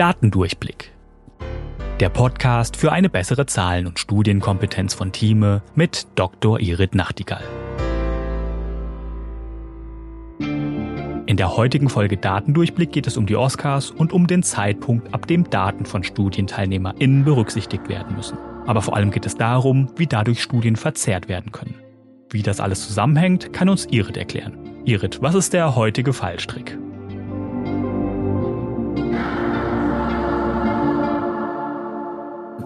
Datendurchblick. Der Podcast für eine bessere Zahlen- und Studienkompetenz von Thieme mit Dr. Irit Nachtigall. In der heutigen Folge Datendurchblick geht es um die Oscars und um den Zeitpunkt, ab dem Daten von StudienteilnehmerInnen berücksichtigt werden müssen. Aber vor allem geht es darum, wie dadurch Studien verzerrt werden können. Wie das alles zusammenhängt, kann uns Irit erklären. Irit, was ist der heutige Fallstrick?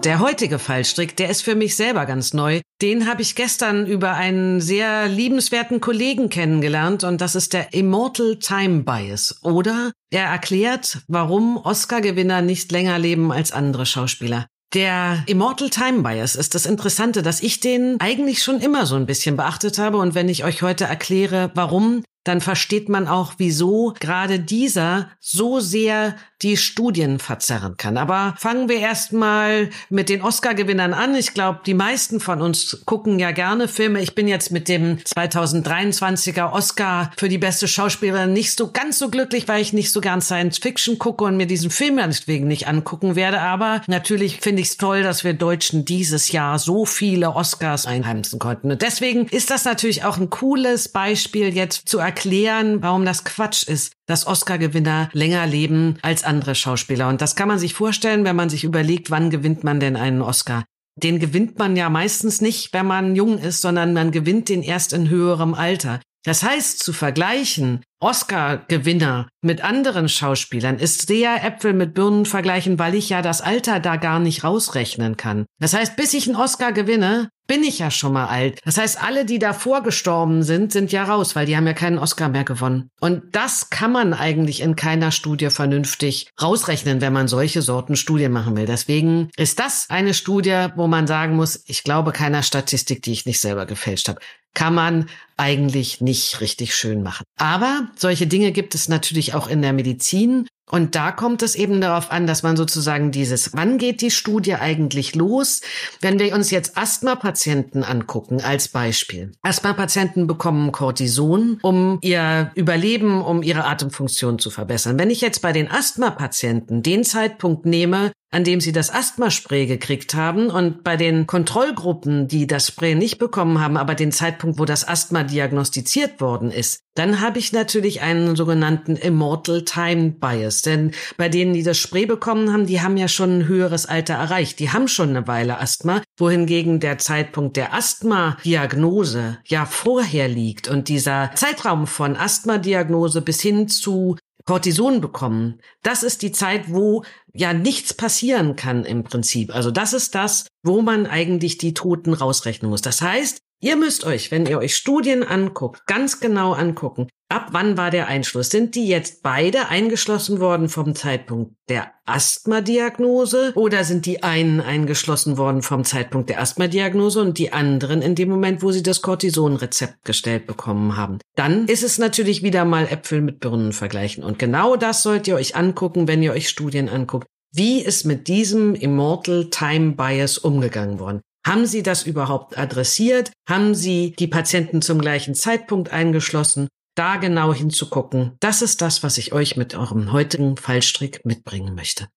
Der heutige Fallstrick, der ist für mich selber ganz neu. Den habe ich gestern über einen sehr liebenswerten Kollegen kennengelernt und das ist der Immortal Time Bias. Oder er erklärt, warum Oscar-Gewinner nicht länger leben als andere Schauspieler. Der Immortal Time Bias ist das Interessante, dass ich den eigentlich schon immer so ein bisschen beachtet habe. Und wenn ich euch heute erkläre, warum, dann versteht man auch, wieso gerade dieser so sehr die Studien verzerren kann. Aber fangen wir erstmal mit den Oscar-Gewinnern an. Ich glaube, die meisten von uns gucken ja gerne Filme. Ich bin jetzt mit dem 2023er Oscar für die beste Schauspielerin nicht so ganz so glücklich, weil ich nicht so gern Science Fiction gucke und mir diesen Film deswegen nicht angucken werde. Aber natürlich finde ich es toll, dass wir Deutschen dieses Jahr so viele Oscars einheimsen konnten. Und deswegen ist das natürlich auch ein cooles Beispiel jetzt zu erkennen, erklären, warum das Quatsch ist, dass Oscar-Gewinner länger leben als andere Schauspieler. Und das kann man sich vorstellen, wenn man sich überlegt, wann gewinnt man denn einen Oscar. Den gewinnt man ja meistens nicht, wenn man jung ist, sondern man gewinnt den erst in höherem Alter. Das heißt, zu vergleichen Oscar-Gewinner mit anderen Schauspielern ist sehr Äpfel mit Birnen vergleichen, weil ich ja das Alter da gar nicht rausrechnen kann. Das heißt, bis ich einen Oscar gewinne, bin ich ja schon mal alt. Das heißt, alle, die davor gestorben sind, sind ja raus, weil die haben ja keinen Oscar mehr gewonnen. Und das kann man eigentlich in keiner Studie vernünftig rausrechnen, wenn man solche Sorten Studien machen will. Deswegen ist das eine Studie, wo man sagen muss, ich glaube keiner Statistik, die ich nicht selber gefälscht habe kann man eigentlich nicht richtig schön machen. Aber solche Dinge gibt es natürlich auch in der Medizin. Und da kommt es eben darauf an, dass man sozusagen dieses, wann geht die Studie eigentlich los? Wenn wir uns jetzt Asthma-Patienten angucken als Beispiel. Asthma-Patienten bekommen Cortison, um ihr Überleben, um ihre Atemfunktion zu verbessern. Wenn ich jetzt bei den Asthma-Patienten den Zeitpunkt nehme, an dem sie das Asthmaspray gekriegt haben und bei den Kontrollgruppen, die das Spray nicht bekommen haben, aber den Zeitpunkt, wo das Asthma diagnostiziert worden ist, dann habe ich natürlich einen sogenannten Immortal Time Bias. Denn bei denen, die das Spray bekommen haben, die haben ja schon ein höheres Alter erreicht. Die haben schon eine Weile Asthma, wohingegen der Zeitpunkt der Asthma-Diagnose ja vorher liegt. Und dieser Zeitraum von Asthma-Diagnose bis hin zu Cortison bekommen. Das ist die Zeit, wo ja nichts passieren kann im Prinzip. Also das ist das, wo man eigentlich die Toten rausrechnen muss. Das heißt, Ihr müsst euch, wenn ihr euch Studien anguckt, ganz genau angucken, ab wann war der Einschluss? Sind die jetzt beide eingeschlossen worden vom Zeitpunkt der Asthma-Diagnose oder sind die einen eingeschlossen worden vom Zeitpunkt der Asthma-Diagnose und die anderen in dem Moment, wo sie das Cortison-Rezept gestellt bekommen haben? Dann ist es natürlich wieder mal Äpfel mit Birnen vergleichen. Und genau das sollt ihr euch angucken, wenn ihr euch Studien anguckt. Wie ist mit diesem Immortal Time Bias umgegangen worden? Haben Sie das überhaupt adressiert? Haben Sie die Patienten zum gleichen Zeitpunkt eingeschlossen? Da genau hinzugucken, das ist das, was ich euch mit eurem heutigen Fallstrick mitbringen möchte.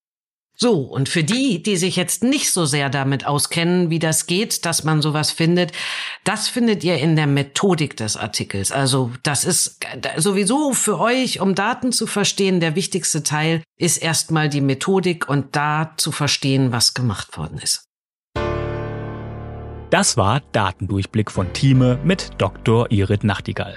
So, und für die, die sich jetzt nicht so sehr damit auskennen, wie das geht, dass man sowas findet, das findet ihr in der Methodik des Artikels. Also das ist sowieso für euch, um Daten zu verstehen, der wichtigste Teil ist erstmal die Methodik und da zu verstehen, was gemacht worden ist. Das war Datendurchblick von Thieme mit Dr. Irit Nachtigall.